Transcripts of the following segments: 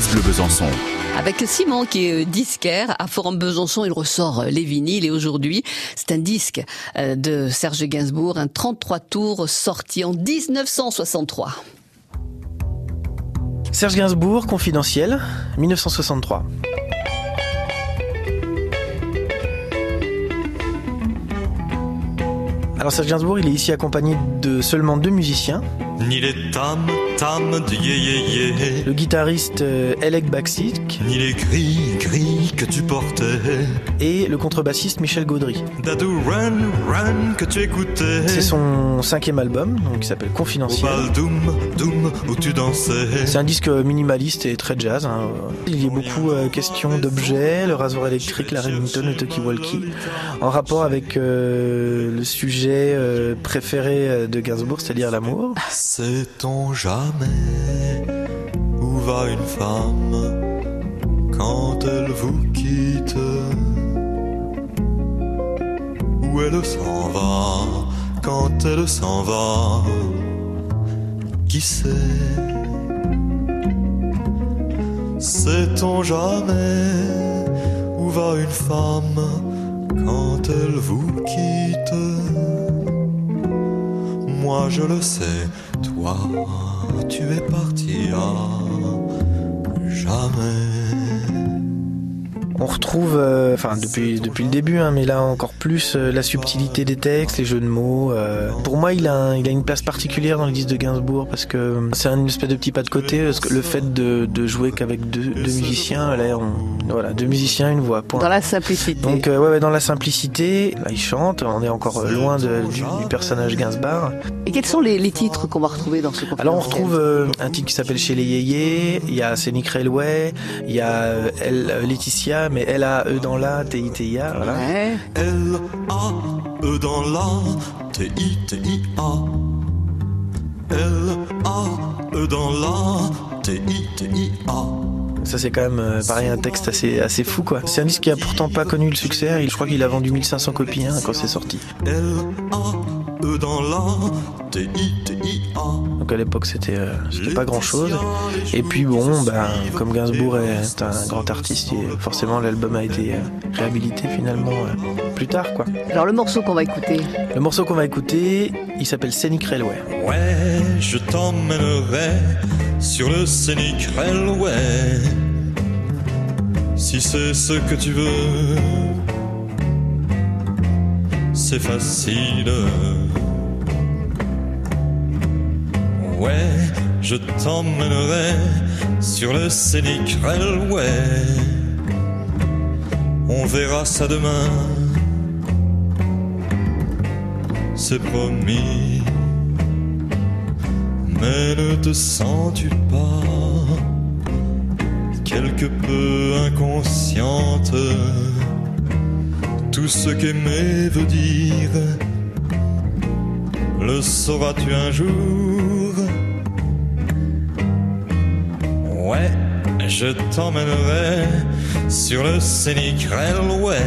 France Bleu Besançon. Avec Simon qui est euh, disquaire à Forum Besançon, il ressort euh, les vinyles et aujourd'hui c'est un disque euh, de Serge Gainsbourg, un 33 tours sorti en 1963. Serge Gainsbourg, confidentiel, 1963. Alors Serge Gainsbourg, il est ici accompagné de seulement deux musiciens. Ni les tam Le guitariste euh, Elek Baksik Ni les gris gris que tu portais. et le contrebassiste Michel Gaudry. Run run que tu écoutais. C'est son cinquième album, donc qui s'appelle Confidentiel. C'est un disque minimaliste et très jazz. hein. Il y a beaucoup euh, question d'objets, le rasoir électrique, la Remington, le talkie-walkie, en rapport avec euh, le sujet euh, préféré de Gainsbourg, c'est-à-dire l'amour. Sait-on où va une femme quand elle vous quitte? Où elle s'en va quand elle s'en va? Qui sait? Sait-on jamais où va une femme quand elle vous quitte? Moi je le sais, toi tu es parti à jamais. On retrouve, euh, enfin depuis depuis le début, hein, mais là encore plus euh, la subtilité des textes, les jeux de mots. euh. Pour moi, il a un- il a une place particulière dans le disque de Gainsbourg parce que c'est une espèce de petit pas de côté. Parce que le fait de, de jouer qu'avec deux, deux musiciens, là, on, voilà, deux musiciens, une voix. Point. Dans la simplicité. Donc euh, ouais, ouais, dans la simplicité, là il chante, on est encore loin de- du, du personnage Gainsbourg. Et quels sont les, les titres qu'on va retrouver dans ce confidentiel Alors on retrouve euh, un titre qui s'appelle Chez les Yéyés, il y a Scénic Railway, il y a Laetitia, mais elle a E dans la, T-I-T-I-A, voilà. Ouais. L A E dans la T I T I A. L A E dans la T I T I A. Ça c'est quand même euh, pareil un texte assez assez fou quoi. C'est un disque qui a pourtant pas connu le succès, je crois qu'il a vendu 1500 copies hein, quand c'est sorti. L A E dans la T I T I A. Donc à l'époque c'était euh, c'était pas grand chose. Et puis bon, ben comme Gainsbourg est un grand artiste, et forcément l'album a été euh, réhabilité finalement euh, plus tard quoi. Alors le morceau qu'on va écouter, Le morceau qu'on va écouter, il s'appelle Scenic Railway. Ouais, je t'emmènerai sur le scénic railway. Si c'est ce que tu veux, c'est facile. Je t'emmènerai sur le scénic railway. On verra ça demain. C'est promis. Mais ne te sens-tu pas quelque peu inconsciente? Tout ce qu'aimer veut dire, le sauras-tu un jour? Ouais, je t'emmènerai sur le scénic railway.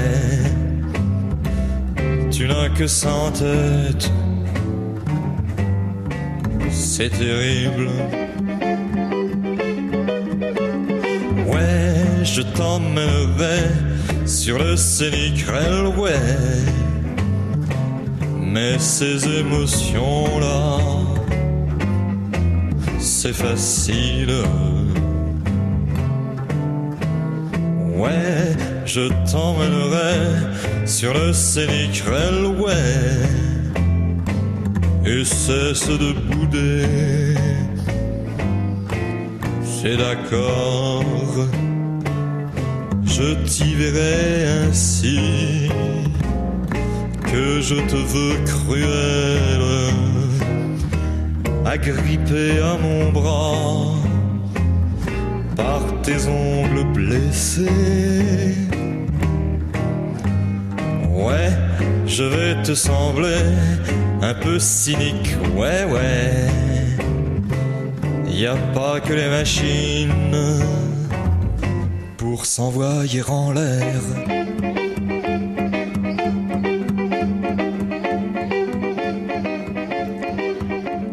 Tu n'as que ça en tête c'est terrible. Ouais, je t'emmènerai sur le scénic railway. Mais ces émotions-là, c'est facile. Ouais, je t'emmènerai sur le scénic railway. Et cesse de bouder. C'est d'accord, je t'y verrai ainsi que je te veux cruel, agrippé à mon bras par tes ongles blessés. Ouais, je vais te sembler un peu cynique, ouais, ouais. Y a pas que les machines pour s'envoyer en l'air.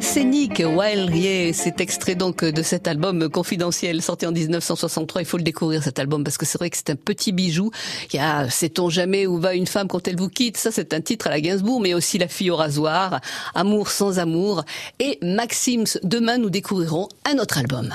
Scénic avec Wild Yeah. C'est extrait donc de cet album confidentiel sorti en 1963. Il faut le découvrir cet album parce que c'est vrai que c'est un petit bijou. Il y a Sait-on jamais où va une femme quand elle vous quitte? Ça c'est un titre à la Gainsbourg, mais aussi La fille au rasoir, Amour sans amour et Maxims. Demain nous découvrirons un autre album.